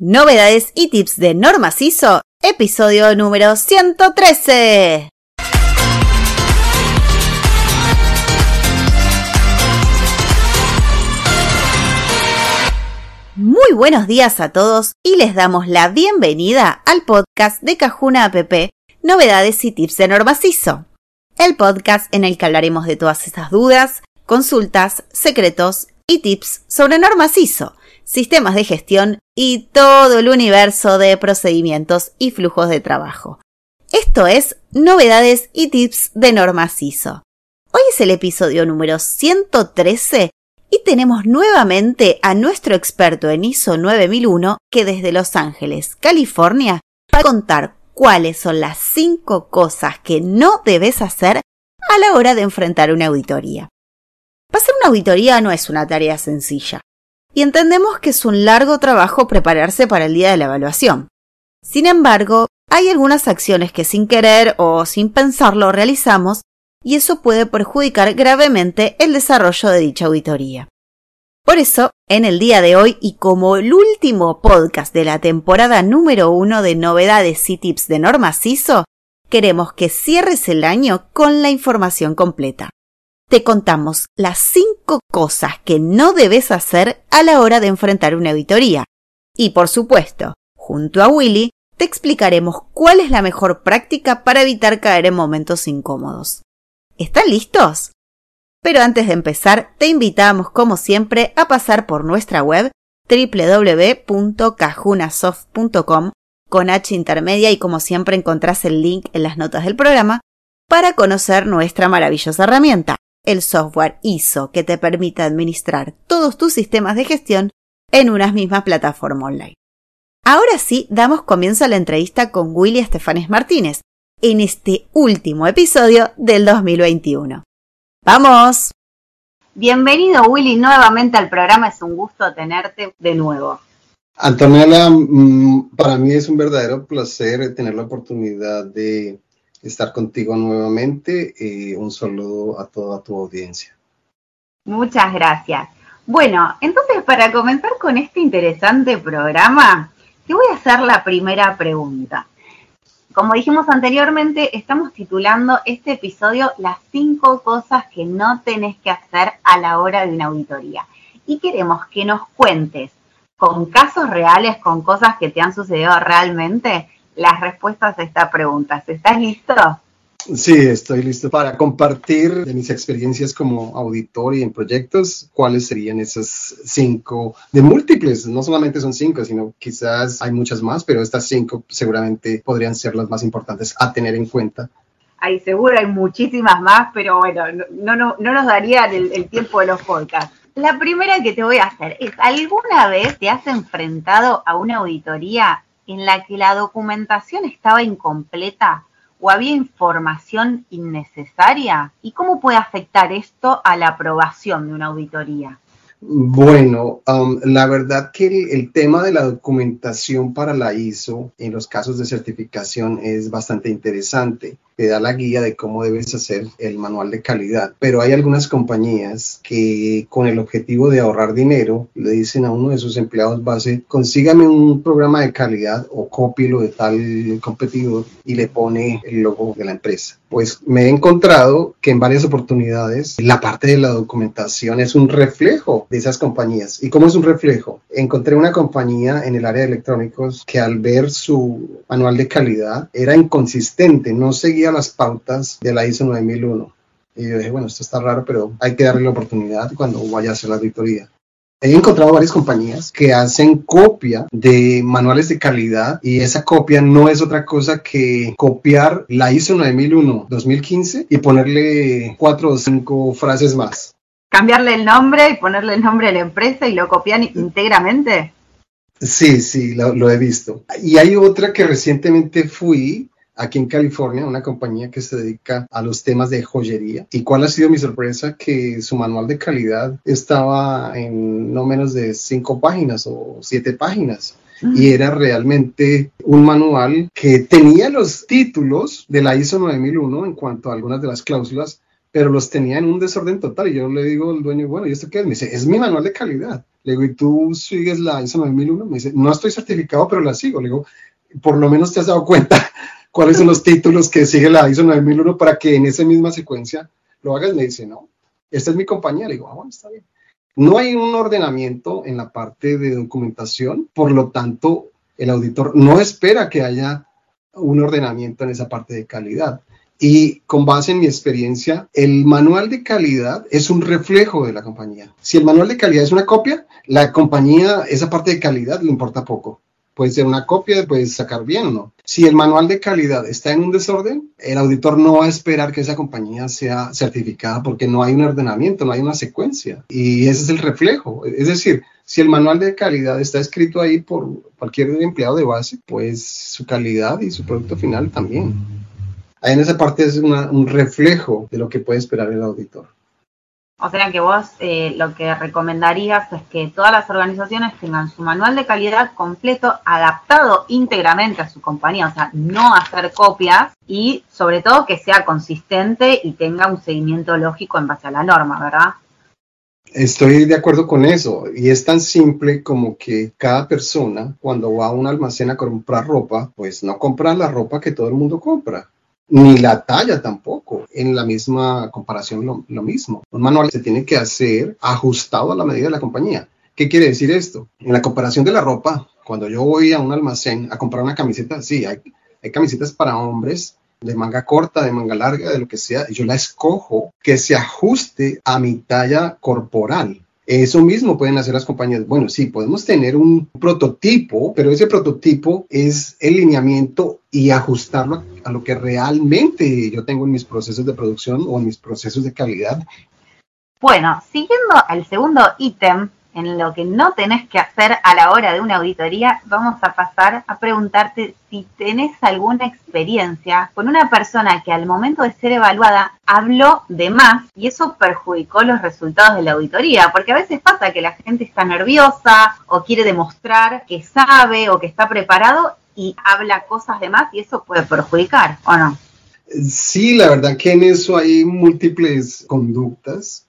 Novedades y tips de Norma CISO, episodio número 113. Muy buenos días a todos y les damos la bienvenida al podcast de Cajuna App, Novedades y tips de Norma CISO. El podcast en el que hablaremos de todas esas dudas, consultas, secretos y tips sobre Norma CISO sistemas de gestión y todo el universo de procedimientos y flujos de trabajo. Esto es Novedades y Tips de Norma CISO. Hoy es el episodio número 113 y tenemos nuevamente a nuestro experto en ISO 9001 que desde Los Ángeles, California, va a contar cuáles son las 5 cosas que no debes hacer a la hora de enfrentar una auditoría. Pasar una auditoría no es una tarea sencilla y entendemos que es un largo trabajo prepararse para el día de la evaluación. Sin embargo, hay algunas acciones que sin querer o sin pensarlo realizamos y eso puede perjudicar gravemente el desarrollo de dicha auditoría. Por eso, en el día de hoy y como el último podcast de la temporada número uno de novedades y tips de Norma CISO, queremos que cierres el año con la información completa te contamos las cinco cosas que no debes hacer a la hora de enfrentar una auditoría. Y por supuesto, junto a Willy, te explicaremos cuál es la mejor práctica para evitar caer en momentos incómodos. ¿Están listos? Pero antes de empezar, te invitamos como siempre a pasar por nuestra web www.cajunasoft.com con H intermedia y como siempre encontrás el link en las notas del programa para conocer nuestra maravillosa herramienta el software ISO que te permite administrar todos tus sistemas de gestión en una misma plataforma online. Ahora sí, damos comienzo a la entrevista con Willy Estefanes Martínez en este último episodio del 2021. ¡Vamos! Bienvenido Willy nuevamente al programa, es un gusto tenerte de nuevo. Antonella, mm, para mí es un verdadero placer tener la oportunidad de estar contigo nuevamente. y un saludo a toda tu audiencia. Muchas gracias. Bueno, entonces para comenzar con este interesante programa, te voy a hacer la primera pregunta. Como dijimos anteriormente, estamos titulando este episodio Las cinco cosas que no tenés que hacer a la hora de una auditoría. Y queremos que nos cuentes con casos reales, con cosas que te han sucedido realmente, las respuestas a esta pregunta. ¿Estás listo? Sí, estoy listo para compartir de mis experiencias como auditor y en proyectos, cuáles serían esas cinco, de múltiples, no solamente son cinco, sino quizás hay muchas más, pero estas cinco seguramente podrían ser las más importantes a tener en cuenta. Hay seguro hay muchísimas más, pero bueno, no, no, no nos daría el, el tiempo de los podcasts. La primera que te voy a hacer es, ¿alguna vez te has enfrentado a una auditoría en la que la documentación estaba incompleta o había información innecesaria? ¿Y cómo puede afectar esto a la aprobación de una auditoría? Bueno, la verdad que el, tema de la documentación para la ISO en los casos de certificación es bastante interesante te da la guía de cómo debes hacer el manual de calidad. Pero hay algunas compañías que con el objetivo de ahorrar dinero le dicen a uno de sus empleados base, consígame un programa de calidad o cópielo de tal competidor y le pone el logo de la empresa. Pues me he encontrado que en varias oportunidades la parte de la documentación es un reflejo de esas compañías. ¿Y cómo es un reflejo? Encontré una compañía en el área de electrónicos que al ver su manual de calidad era inconsistente, no seguía las pautas de la ISO 9001. Y yo dije, bueno, esto está raro, pero hay que darle la oportunidad cuando vaya a hacer la auditoría. He encontrado varias compañías que hacen copia de manuales de calidad y esa copia no es otra cosa que copiar la ISO 9001 2015 y ponerle cuatro o cinco frases más. Cambiarle el nombre y ponerle el nombre de la empresa y lo copian íntegramente. Sí, sí, lo, lo, he visto. Y hay otra que recientemente fui aquí en California, una compañía que se dedica a los temas de joyería. ¿Y cuál ha sido mi sorpresa? Que su manual de calidad estaba en no menos de cinco páginas o siete páginas. Y era realmente un manual que tenía los títulos de la ISO 9001 en cuanto a algunas de las cláusulas, pero los tenía en un desorden total. Y yo le digo al dueño, bueno, ¿y esto qué es? Me dice, es mi manual de calidad Le digo, ¿y tú sigues la ISO 9001? Me dice, no estoy certificado, pero la sigo. Le digo, por lo menos te has dado cuenta cuáles son los títulos que sigue la ISO 9001 para que en esa misma secuencia lo hagas. Me dice, no, esta es mi compañía. Le digo, ah, bueno, está bien. No hay un ordenamiento en la parte de documentación, por lo tanto, el auditor no espera que haya un ordenamiento en esa parte de calidad. Y con base en mi experiencia, el manual de calidad es un reflejo de la compañía. Si el manual de calidad es una copia, la compañía, esa parte de calidad le importa poco. Puede ser una copia, puedes sacar bien o no. Si el manual de calidad está en un desorden, el auditor no va a esperar que esa compañía sea certificada porque no hay un ordenamiento, no hay una secuencia. Y ese es el reflejo. Es decir, si el manual de calidad está escrito ahí por cualquier empleado de base, pues su calidad y su producto final también. Ahí en esa parte es un reflejo de lo que puede esperar el auditor. O sea que vos eh, lo que recomendarías es que todas las organizaciones tengan su manual de calidad completo, adaptado íntegramente a su compañía, o sea, no hacer copias y sobre todo que sea consistente y tenga un seguimiento lógico en base a la norma, ¿verdad? Estoy de acuerdo con eso y es tan simple como que cada persona cuando va a un almacén a comprar ropa, pues no compra la ropa que todo el mundo compra ni la talla tampoco. En la misma comparación lo, mismo. Un manual se tiene que hacer ajustado a la medida de la compañía. ¿Qué quiere decir esto? En la comparación de la ropa, cuando yo voy a un almacén a comprar una camiseta, sí, hay, hay camisetas para hombres de manga corta, de manga larga, de lo que sea, yo la escojo que se ajuste a mi talla corporal. Eso mismo pueden hacer las compañías. Bueno, sí, podemos tener un prototipo, pero ese prototipo es el lineamiento y ajustarlo a lo que realmente yo tengo en mis procesos de producción o en mis procesos de calidad. Bueno, siguiendo al segundo ítem, en lo que no tenés que hacer a la hora de una auditoría, vamos a pasar a preguntarte si tenés alguna experiencia con una persona que al momento de ser evaluada habló de más y eso perjudicó los resultados de la auditoría, porque a veces pasa que la gente está nerviosa o quiere demostrar que sabe o que está preparado y habla cosas de más y eso puede perjudicar, ¿o no? Sí, la verdad que en eso hay múltiples conductas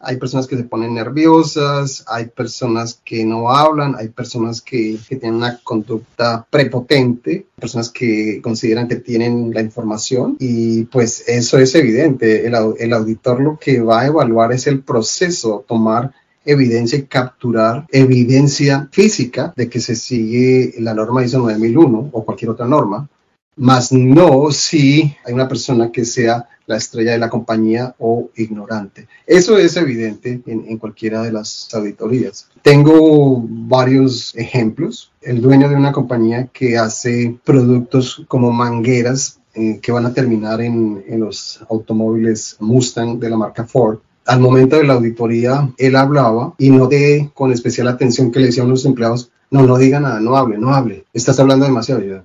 hay personas que se ponen nerviosas, hay personas que no hablan, hay personas que, tienen una conducta prepotente, personas que consideran que tienen la información y pues eso es evidente. El, el auditor lo que va a evaluar es el proceso, tomar evidencia y capturar evidencia física de que se sigue la norma ISO 9001 o cualquier otra norma, más no si hay una persona que sea la estrella de la compañía o ignorante. Eso es evidente en, cualquiera de las auditorías. Tengo varios ejemplos. El dueño de una compañía que hace productos como mangueras eh, que van a terminar en, los automóviles Mustang de la marca Ford al momento de la auditoría, él hablaba y noté con especial atención que le decían los empleados, no, no diga nada, no hable, no hable, estás hablando demasiado.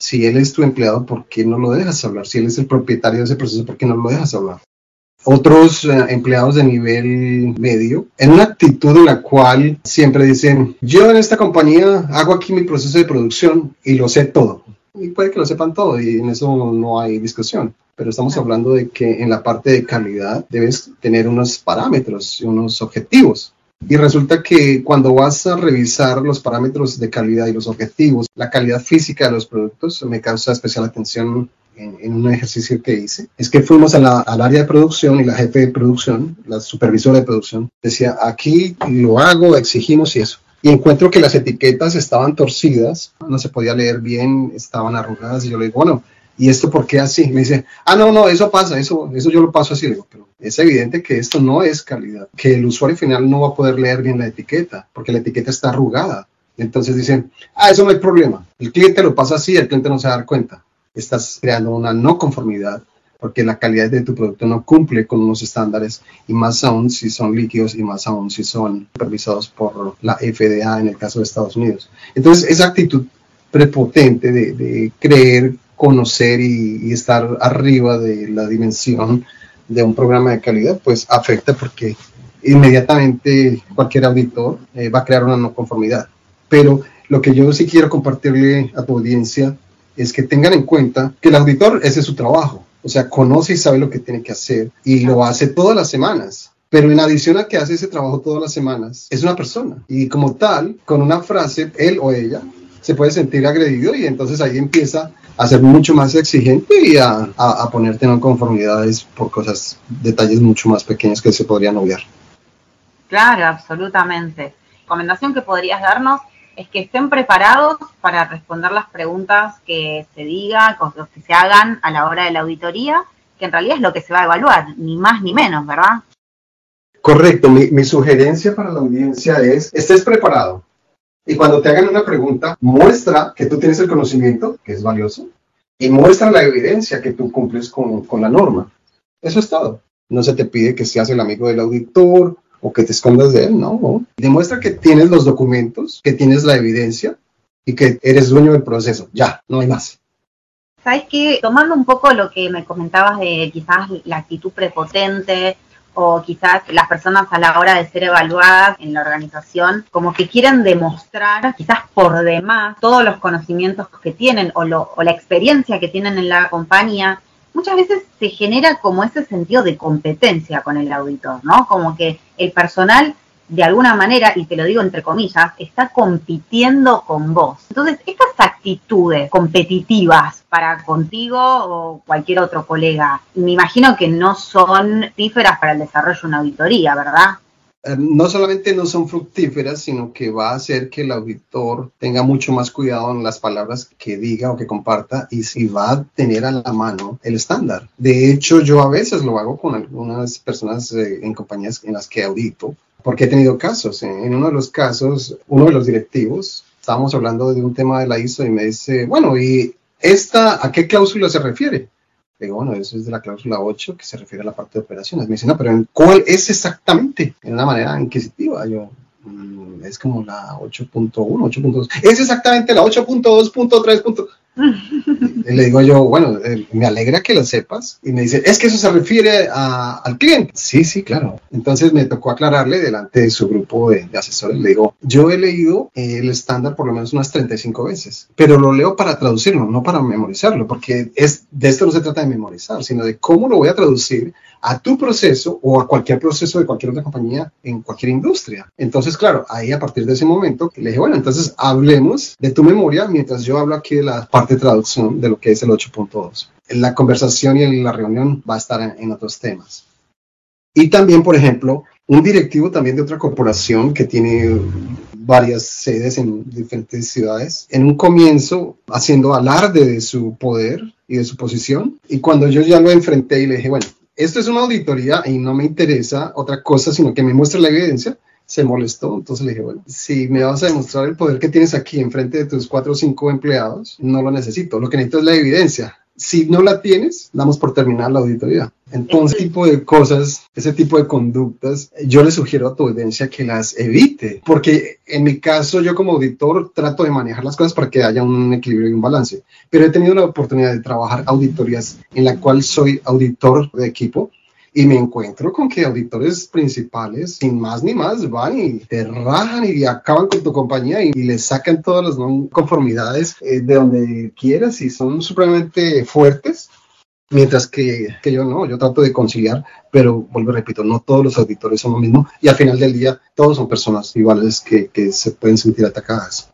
Si él es tu empleado, ¿por qué no lo dejas hablar? Si él es el propietario de ese proceso, ¿por qué no lo dejas hablar? Otros eh, empleados de nivel medio, en una actitud en la cual siempre dicen, yo en esta compañía hago aquí mi proceso de producción y lo sé todo. Y puede que lo sepan todo y en eso no hay discusión. Pero estamos hablando de que en la parte de calidad debes tener unos parámetros y unos objetivos. Y resulta que cuando vas a revisar los parámetros de calidad y los objetivos, la calidad física de los productos me causa especial atención en, un ejercicio que hice. Es que fuimos al área de producción y la jefe de producción, la supervisora de producción, decía, aquí lo hago, exigimos y eso. Y encuentro que las etiquetas estaban torcidas, no se podía leer bien, estaban arrugadas y yo le digo, bueno, ¿y esto por qué así? Me dice, ah, no, no, eso pasa, eso, eso yo lo paso así. digo, pero es evidente que esto no es calidad, que el usuario final no va a poder leer bien la etiqueta, porque la etiqueta está arrugada. Entonces dicen, ah, eso no hay problema. El cliente lo pasa así, el cliente no se va a dar cuenta. Estás creando una no conformidad porque la calidad de tu producto no cumple con unos estándares y más aún si son líquidos y más aún si son supervisados por la FDA en el caso de Estados Unidos. Entonces, esa actitud prepotente de, creer, conocer y, estar arriba de la dimensión de un programa de calidad, pues afecta porque inmediatamente cualquier auditor eh, va a crear una no conformidad. Pero lo que yo sí quiero compartirle a tu audiencia es que tengan en cuenta que el auditor, ese es su trabajo. O sea, conoce y sabe lo que tiene que hacer y lo hace todas las semanas. Pero en adición a que hace ese trabajo todas las semanas, es una persona. Y como tal, con una frase, él o ella se puede sentir agredido y entonces ahí empieza a ser mucho más exigente y a, a, ponerte en conformidades por cosas, detalles mucho más pequeños que se podrían obviar. Claro, absolutamente. Recomendación que podrías darnos es que estén preparados para responder las preguntas que se digan, que se hagan a la hora de la auditoría, que en realidad es lo que se va a evaluar, ni más ni menos, ¿verdad? Correcto, mi, mi sugerencia para la audiencia es, estés preparado. Y cuando te hagan una pregunta, muestra que tú tienes el conocimiento, que es valioso, y muestra la evidencia que tú cumples con, con la norma. Eso es todo. No se te pide que seas el amigo del auditor o que te escondas de él, no. Demuestra que tienes los documentos, que tienes la evidencia y que eres dueño del proceso. Ya, no hay más. Sabes que tomando un poco lo que me comentabas de quizás la actitud prepotente o quizás las personas a la hora de ser evaluadas en la organización como que quieren demostrar quizás por demás todos los conocimientos que tienen o, lo, o la experiencia que tienen en la compañía muchas veces se genera como ese sentido de competencia con el auditor, ¿no? Como que el personal de alguna manera, y te lo digo entre comillas, está compitiendo con vos. Entonces, estas actitudes competitivas para contigo o cualquier otro colega, me imagino que no son tíferas para el desarrollo de una auditoría, ¿verdad? Eh, no solamente no son fructíferas, sino que va a hacer que el auditor tenga mucho más cuidado en las palabras que diga o que comparta y si va a tener a la mano el estándar. De hecho, yo a veces lo hago con algunas personas eh, en compañías en las que audito, porque he tenido casos. En uno de los casos, uno de los directivos, estábamos hablando de un tema de la ISO y me dice, bueno, ¿y esta a qué cláusula se refiere? digo, bueno, eso es de la cláusula 8 que se refiere a la parte de operaciones. Me dice, no, pero ¿en cuál es exactamente? En una manera inquisitiva. Yo, mm, es como la 8.1, 8.2. Es exactamente la 8.2.3 le digo yo, bueno, eh, me alegra que lo sepas. Y me dice, es que eso se refiere al cliente. Sí, sí, claro. Entonces me tocó aclararle delante de su grupo de, asesores. Le digo, yo he leído el estándar por lo menos unas 35 veces, pero lo leo para traducirlo, no para memorizarlo, porque es, de esto no se trata de memorizar, sino de cómo lo voy a traducir a tu proceso o a cualquier proceso de cualquier otra compañía en cualquier industria. Entonces, claro, ahí a partir de ese momento le dije, bueno, entonces hablemos de tu memoria mientras yo hablo aquí de la parte de traducción de lo que es el 8.2. La conversación y la reunión va a estar en, otros temas. Y también, por ejemplo, un directivo también de otra corporación que tiene varias sedes en diferentes ciudades, en un comienzo haciendo alarde de su poder y de su posición. Y cuando yo ya lo enfrenté y le dije, bueno, esto es una auditoría y no me interesa otra cosa, sino que me muestre la evidencia, se molestó. Entonces le dije, bueno, si me vas a demostrar el poder que tienes aquí enfrente de tus cuatro o cinco empleados, no lo necesito. Lo que necesito es la evidencia si no la tienes, damos por terminar la auditoría. Entonces, ese tipo de cosas, ese tipo de conductas, yo le sugiero a tu audiencia que las evite, porque en mi caso, yo como auditor trato de manejar las cosas para que haya un equilibrio y un balance. Pero he tenido la oportunidad de trabajar auditorías en la cual soy auditor de equipo y me encuentro con que auditores principales, sin más ni más, van y te rajan y acaban con tu compañía y, le sacan todas las no conformidades eh, de donde quieras y son supremamente fuertes. Mientras que, que, yo no, yo trato de conciliar, pero vuelvo y repito, no todos los auditores son lo mismo y al final del día todos son personas iguales que, que se pueden sentir atacadas.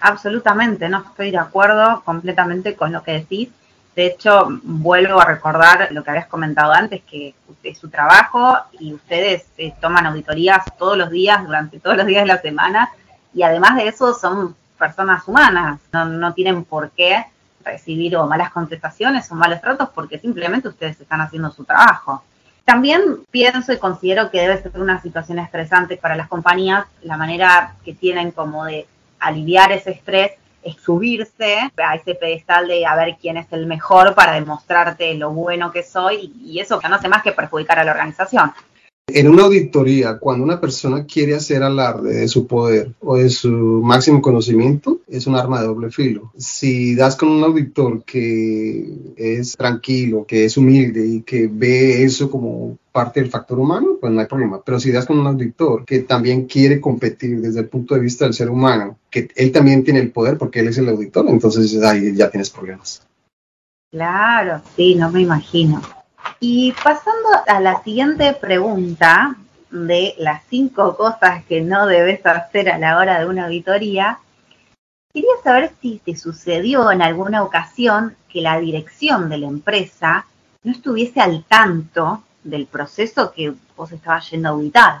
Absolutamente, no estoy de acuerdo completamente con lo que decís de hecho, vuelvo a recordar lo que habías comentado antes, que es su trabajo y ustedes eh, toman auditorías todos los días, durante todos los días de la semana, y además de eso son personas humanas, no, tienen por qué recibir o malas contestaciones o malos tratos porque simplemente ustedes están haciendo su trabajo. También pienso y considero que debe ser una situación estresante para las compañías la manera que tienen como de aliviar ese estrés es subirse a ese pedestal de a ver quién es el mejor para demostrarte lo bueno que soy y eso no hace más que perjudicar a la organización. En una auditoría, cuando una persona quiere hacer alarde de su poder o de su máximo conocimiento, es un arma de doble filo. Si das con un auditor que es tranquilo, que es humilde y que ve eso como parte del factor humano, pues no hay problema. Pero si das con un auditor que también quiere competir desde el punto de vista del ser humano, que él también tiene el poder porque él es el auditor, entonces ahí ya tienes problemas. Claro, sí, no me imagino. Y pasando a la siguiente pregunta, de las cinco cosas que no debes hacer a la hora de una auditoría, quería saber si te sucedió en alguna ocasión que la dirección de la empresa no estuviese al tanto del proceso que vos estabas yendo a auditar.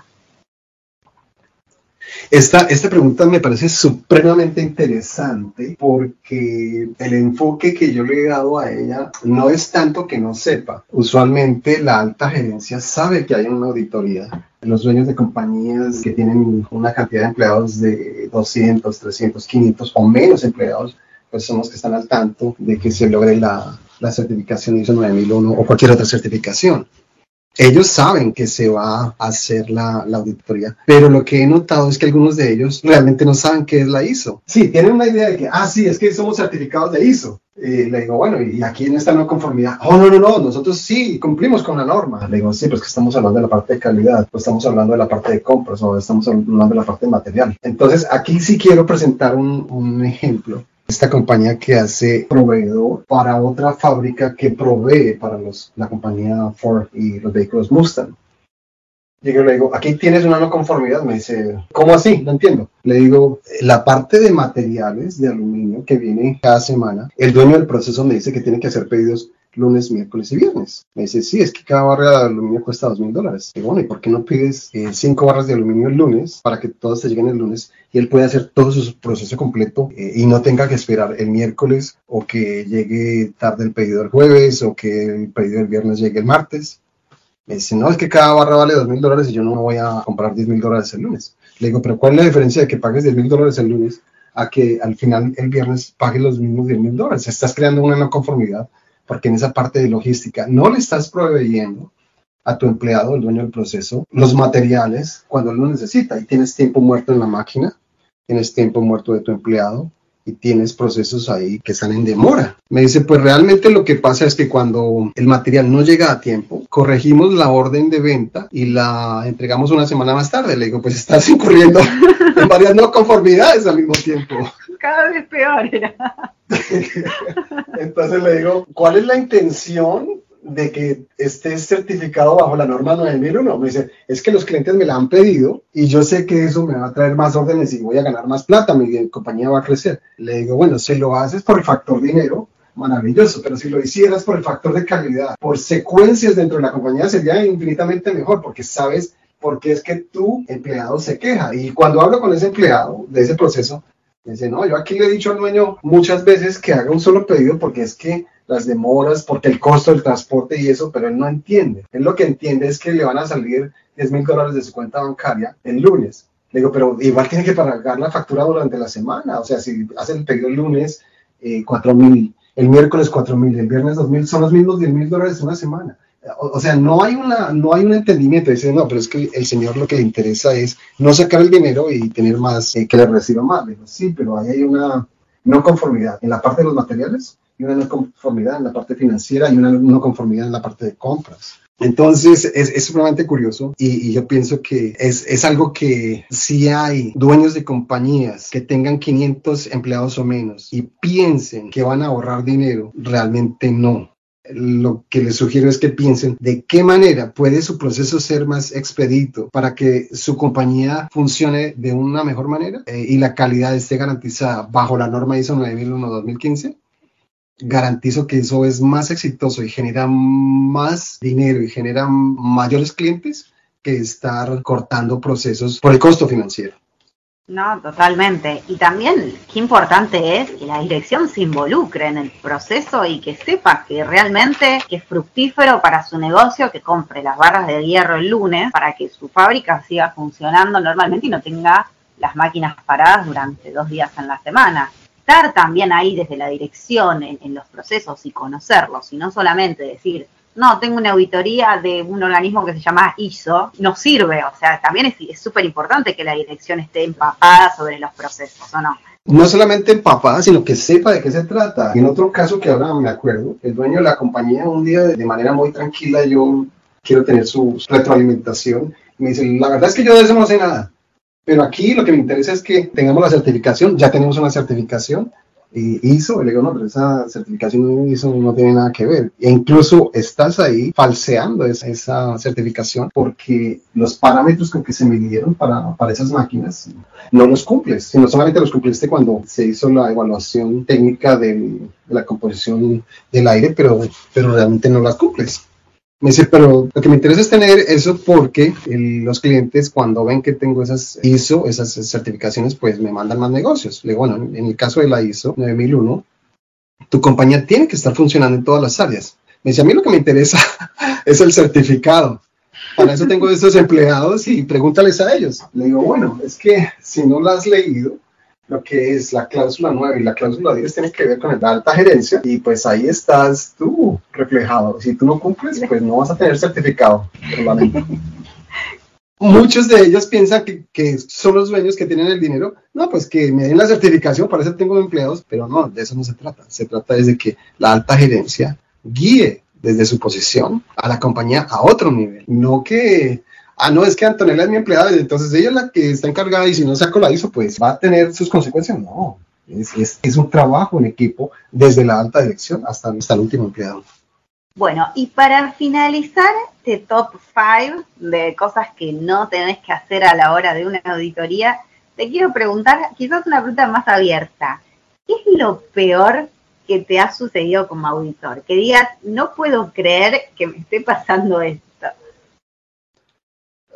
Esta, esta pregunta me parece supremamente interesante porque el enfoque que yo le he dado a ella no es tanto que no sepa. Usualmente la alta gerencia sabe que hay una auditoría. Los dueños de compañías que tienen una cantidad de empleados de 200, 300, 500 o menos empleados, pues son los que están al tanto de que se logre la, la certificación ISO 9001 o cualquier otra certificación. Ellos saben que se va a hacer la, auditoría, pero lo que he notado es que algunos de ellos realmente no saben qué es la ISO. Sí, tienen una idea de que, ah, sí, es que somos certificados de ISO. le digo, bueno, ¿y aquí en esta no conformidad? Oh, no, no, no, nosotros sí cumplimos con la norma. Le digo, sí, pues que estamos hablando de la parte de calidad, pues estamos hablando de la parte de compras o estamos hablando de la parte de material. Entonces, aquí sí quiero presentar un, un ejemplo esta compañía que hace proveedor para otra fábrica que provee para los, la compañía Ford y los vehículos Mustang. Llego y le digo, aquí tienes una no conformidad. Me dice, ¿cómo así? No entiendo. Le digo, la parte de materiales de aluminio que viene cada semana, el dueño del proceso me dice que tiene que hacer pedidos lunes, miércoles y viernes. Me dice, sí, es que cada barra de aluminio cuesta dos mil dólares. Y bueno, ¿y por qué no pides eh, cinco barras de aluminio el lunes para que todas te lleguen el lunes y él pueda hacer todo su proceso completo eh, y no tenga que esperar el miércoles o que llegue tarde el pedido el jueves o que el pedido el viernes llegue el martes? Me dice, no, es que cada barra vale dos mil dólares y yo no voy a comprar diez mil dólares el lunes. Le digo, pero ¿cuál es la diferencia de que pagues diez mil dólares el lunes a que al final el viernes pagues los mismos diez mil dólares? Estás creando una no conformidad porque en esa parte de logística no le estás proveyendo a tu empleado, el dueño del proceso, los materiales cuando él lo necesita y tienes tiempo muerto en la máquina, tienes tiempo muerto de tu empleado y tienes procesos ahí que están en demora. Me dice, pues realmente lo que pasa es que cuando el material no llega a tiempo, corregimos la orden de venta y la entregamos una semana más tarde. Le digo, pues estás incurriendo en varias no conformidades al mismo tiempo. Cada vez peor era. Entonces le digo, ¿cuál es la intención de que esté certificado bajo la norma 9001? Me dice, es que los clientes me la han pedido y yo sé que eso me va a traer más órdenes y voy a ganar más plata, mi compañía va a crecer. Le digo, bueno, si lo haces por el factor dinero, maravilloso, pero si lo hicieras por el factor de calidad, por secuencias dentro de la compañía, sería infinitamente mejor porque sabes por qué es que tu empleado se queja. Y cuando hablo con ese empleado de ese proceso, Dice, no, yo aquí le he dicho al dueño muchas veces que haga un solo pedido porque es que las demoras, porque el costo del transporte y eso, pero él no entiende. Él lo que entiende es que le van a salir 10 mil dólares de su cuenta bancaria el lunes. Le digo, pero igual tiene que pagar la factura durante la semana. O sea, si hace el pedido el lunes, eh, 4 mil, el miércoles 4 mil, el viernes 2 mil, son los mismos 10 mil dólares en una semana o, sea, no hay, una, no hay un entendimiento. Dice, no, pero es que el Señor lo que le interesa es no sacar el dinero y tener más, eh, que le reciba más. Digo, sí, pero ahí hay una no conformidad en la parte de los materiales y una no conformidad en la parte financiera y una no conformidad en la parte de compras. Entonces es, es sumamente curioso y, y, yo pienso que es, es algo que si hay dueños de compañías que tengan 500 empleados o menos y piensen que van a ahorrar dinero, realmente no lo que les sugiero es que piensen de qué manera puede su proceso ser más expedito para que su compañía funcione de una mejor manera eh, y la calidad esté garantizada bajo la norma ISO 9001-2015. Garantizo que eso es más exitoso y genera más dinero y genera mayores clientes que estar cortando procesos por el costo financiero. No, totalmente. Y también qué importante es que la dirección se involucre en el proceso y que sepa que realmente es fructífero para su negocio que compre las barras de hierro el lunes para que su fábrica siga funcionando normalmente y no tenga las máquinas paradas durante dos días en la semana. Estar también ahí desde la dirección en, en los procesos y conocerlos y no solamente decir, no, tengo una auditoría de un organismo que se llama ISO, no sirve, o sea, también es súper importante que la dirección esté empapada sobre los procesos, ¿o no? No solamente empapada, sino que sepa de qué se trata. En otro caso que ahora me acuerdo, el dueño de la compañía un día de manera muy tranquila, yo quiero tener su retroalimentación, me dice, la verdad es que yo de eso no sé nada, pero aquí lo que me interesa es que tengamos la certificación, ya tenemos una certificación, ISO, le digo, no, pero esa certificación ISO no tiene nada que ver. E incluso estás ahí falseando esa, certificación porque los parámetros con que se midieron para, para esas máquinas no los cumples, sino solamente los cumpliste cuando se hizo la evaluación técnica de la composición del aire, pero, pero realmente no las cumples. Me dice, pero lo que me interesa es tener eso porque los clientes cuando ven que tengo esas ISO, esas certificaciones, pues me mandan más negocios. Le digo, bueno, en el caso de la ISO 9001, tu compañía tiene que estar funcionando en todas las áreas. Me dice, a mí lo que me interesa es el certificado. Para eso tengo estos empleados y pregúntales a ellos. Le digo, bueno, es que si no lo has leído, lo que es la cláusula 9 y la cláusula 10 tiene que ver con la alta gerencia y pues ahí estás tú reflejado. Si tú no cumples, pues no vas a tener certificado. Muchos de ellos piensan que, que, son los dueños que tienen el dinero. No, pues que me den la certificación, para eso tengo empleados, pero no, de eso no se trata. Se trata de que la alta gerencia guíe desde su posición a la compañía a otro nivel. No que ah, no, es que Antonella es mi empleada, entonces ella es la que está encargada y si no saco la ISO, pues va a tener sus consecuencias. No, es, es, un trabajo en equipo desde la alta dirección hasta, hasta el último empleado. Bueno, y para finalizar este top 5 de cosas que no tenés que hacer a la hora de una auditoría, te quiero preguntar, quizás una pregunta más abierta. ¿Qué es lo peor que te ha sucedido como auditor? Que digas, no puedo creer que me esté pasando esto.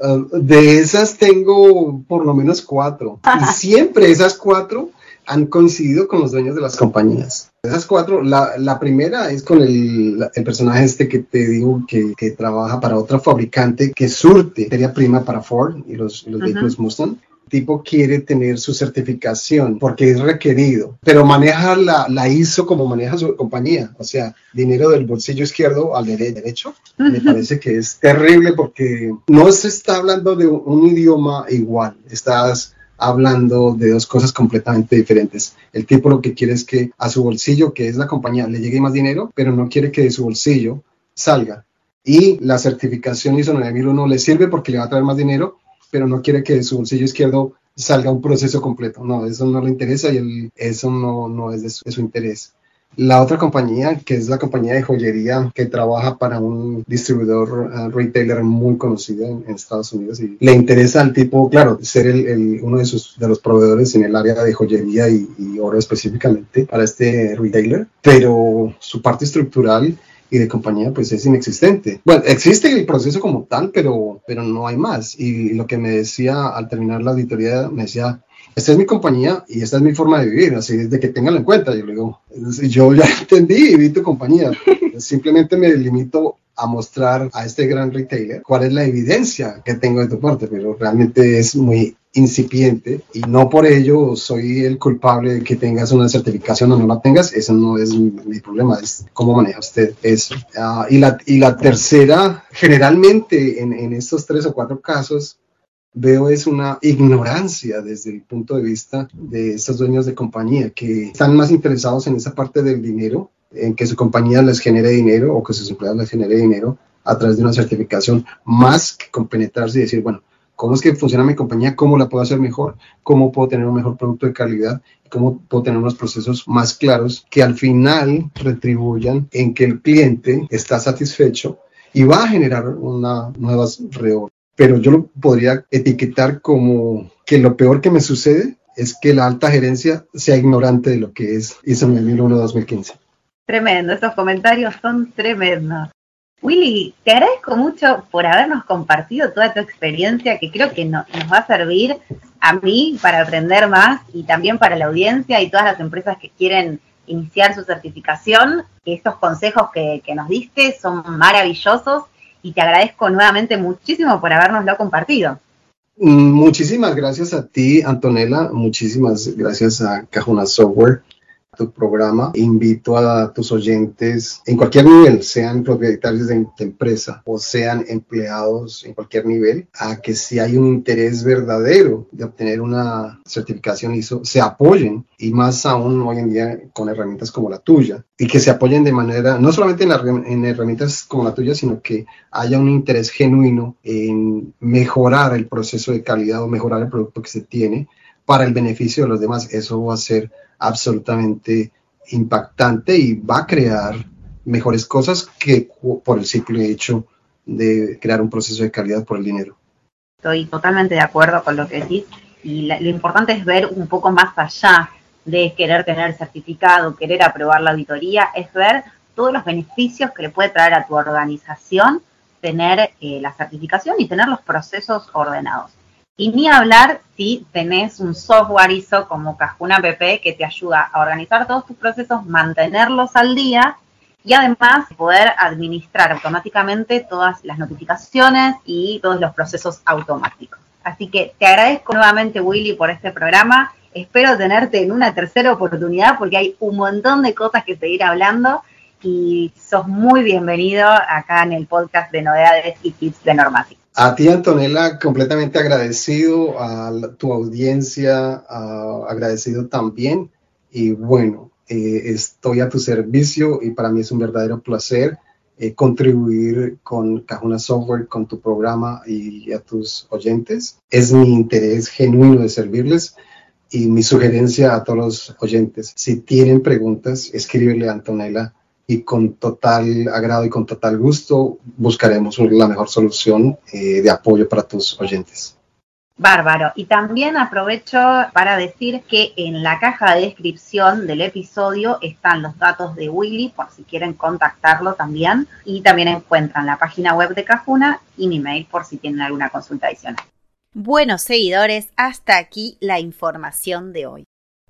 Ah, de esas tengo por lo menos cuatro. Y siempre esas cuatro han coincidido con los dueños de las compañías. Esas cuatro, la, la primera es con el, el, personaje este que te digo que, que, trabaja para otra fabricante que surte materia prima para Ford y los, los vehículos Mustang tipo quiere tener su certificación porque es requerido, pero maneja la, la ISO como maneja su compañía, o sea, dinero del bolsillo izquierdo al derecho. Me parece que es terrible porque no se está hablando de un idioma igual, estás hablando de dos cosas completamente diferentes. El tipo lo que quiere es que a su bolsillo, que es la compañía, le llegue más dinero, pero no quiere que de su bolsillo salga. Y la certificación ISO 9001 le sirve porque le va a traer más dinero, pero no quiere que de su bolsillo izquierdo salga un proceso completo. No, eso no le interesa y eso no, no es de su, interés. La otra compañía, que es la compañía de joyería que trabaja para un distribuidor uh, retailer muy conocido en, Estados Unidos, y le interesa al tipo, claro, ser el, uno de, sus, de los proveedores en el área de joyería y, y oro específicamente para este retailer, pero su parte estructural y de compañía pues es inexistente. Bueno, existe el proceso como tal, pero, pero no hay más. Y lo que me decía al terminar la auditoría, me decía, esta es mi compañía y esta es mi forma de vivir, así de que tenganlo en cuenta. Yo le digo, yo ya entendí y vi tu compañía, simplemente me limito a mostrar a este gran retailer cuál es la evidencia que tengo de tu parte, pero realmente es muy incipiente y no por ello soy el culpable de que tengas una certificación o no la tengas, eso no es mi, problema, es cómo maneja usted eso. Ah, y, la, y la tercera, generalmente en, en estos tres o cuatro casos, veo es una ignorancia desde el punto de vista de estos dueños de compañía que están más interesados en esa parte del dinero, en que su compañía les genere dinero o que sus empleados les genere dinero a través de una certificación, más que compenetrarse y decir, bueno, cómo es que funciona mi compañía, cómo la puedo hacer mejor, cómo puedo tener un mejor producto de calidad, cómo puedo tener unos procesos más claros que al final retribuyan en que el cliente está satisfecho y va a generar una nuevas reorg. Pero yo lo podría etiquetar como que lo peor que me sucede es que la alta gerencia sea ignorante de lo que es ISO 2001-2015. Tremendo, estos comentarios son tremendos. Willy, te agradezco mucho por habernos compartido toda tu experiencia, que creo que nos va a servir a mí para aprender más y también para la audiencia y todas las empresas que quieren iniciar su certificación. Estos consejos que, que nos diste son maravillosos y te agradezco nuevamente muchísimo por habernoslo compartido. Muchísimas gracias a ti, Antonella. Muchísimas gracias a Cajuna Software tu programa. Invito a tus oyentes en cualquier nivel, sean propietarios de, empresa o sean empleados en cualquier nivel, a que si hay un interés verdadero de obtener una certificación ISO, se apoyen y más aún hoy en día con herramientas como la tuya y que se apoyen de manera, no solamente en, en herramientas como la tuya, sino que haya un interés genuino en mejorar el proceso de calidad o mejorar el producto que se tiene para el beneficio de los demás. Eso va a ser absolutamente impactante y va a crear mejores cosas que por el simple hecho de crear un proceso de calidad por el dinero. Estoy totalmente de acuerdo con lo que decís y lo importante es ver un poco más allá de querer tener certificado, querer aprobar la auditoría, es ver todos los beneficios que le puede traer a tu organización tener eh, la certificación y tener los procesos ordenados. Y ni hablar si tenés un software ISO como Cajuna PP que te ayuda a organizar todos tus procesos, mantenerlos al día y además poder administrar automáticamente todas las notificaciones y todos los procesos automáticos. Así que te agradezco nuevamente, Willy, por este programa. Espero tenerte en una tercera oportunidad porque hay un montón de cosas que seguir hablando y sos muy bienvenido acá en el podcast de novedades y tips de Normatic. A ti, Antonella, completamente agradecido, a tu audiencia, agradecido también. Y bueno, eh, estoy a tu servicio y para mí es un verdadero placer eh, contribuir con Cajuna Software, con tu programa y a tus oyentes. Es mi interés genuino de servirles y mi sugerencia a todos los oyentes, si tienen preguntas, escríbele a Antonella y con total agrado y con total gusto buscaremos la mejor solución eh, de apoyo para tus oyentes. Bárbaro. Y también aprovecho para decir que en la caja de descripción del episodio están los datos de Willy por si quieren contactarlo también. Y también encuentran la página web de Cajuna y mi mail por si tienen alguna consulta adicional. Buenos seguidores, hasta aquí la información de hoy.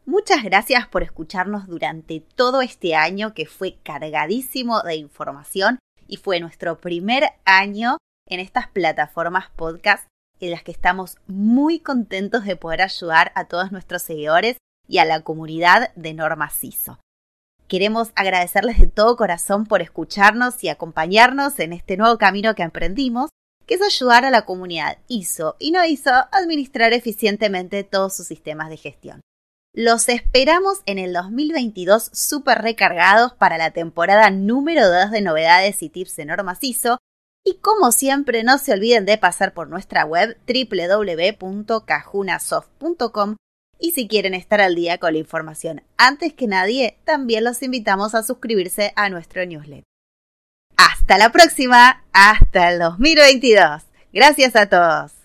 Muchas gracias por escucharnos durante todo este año que fue cargadísimo de información y fue nuestro primer año en estas plataformas podcast en las que estamos muy contentos de poder ayudar a todos nuestros seguidores y a la comunidad de Norma CISO. Queremos agradecerles de todo corazón por escucharnos y acompañarnos en este nuevo camino que emprendimos, que es ayudar a la comunidad ISO y no ISO a administrar eficientemente todos sus sistemas de gestión. Los esperamos en el 2022 súper recargados para la temporada número 2 de novedades y tips de normas ISO. Y como siempre, no se olviden de pasar por nuestra web www.cajunasoft.com y si quieren estar al día con la información antes que nadie, también los invitamos a suscribirse a nuestro newsletter. Hasta la próxima, hasta el 2022. Gracias a todos.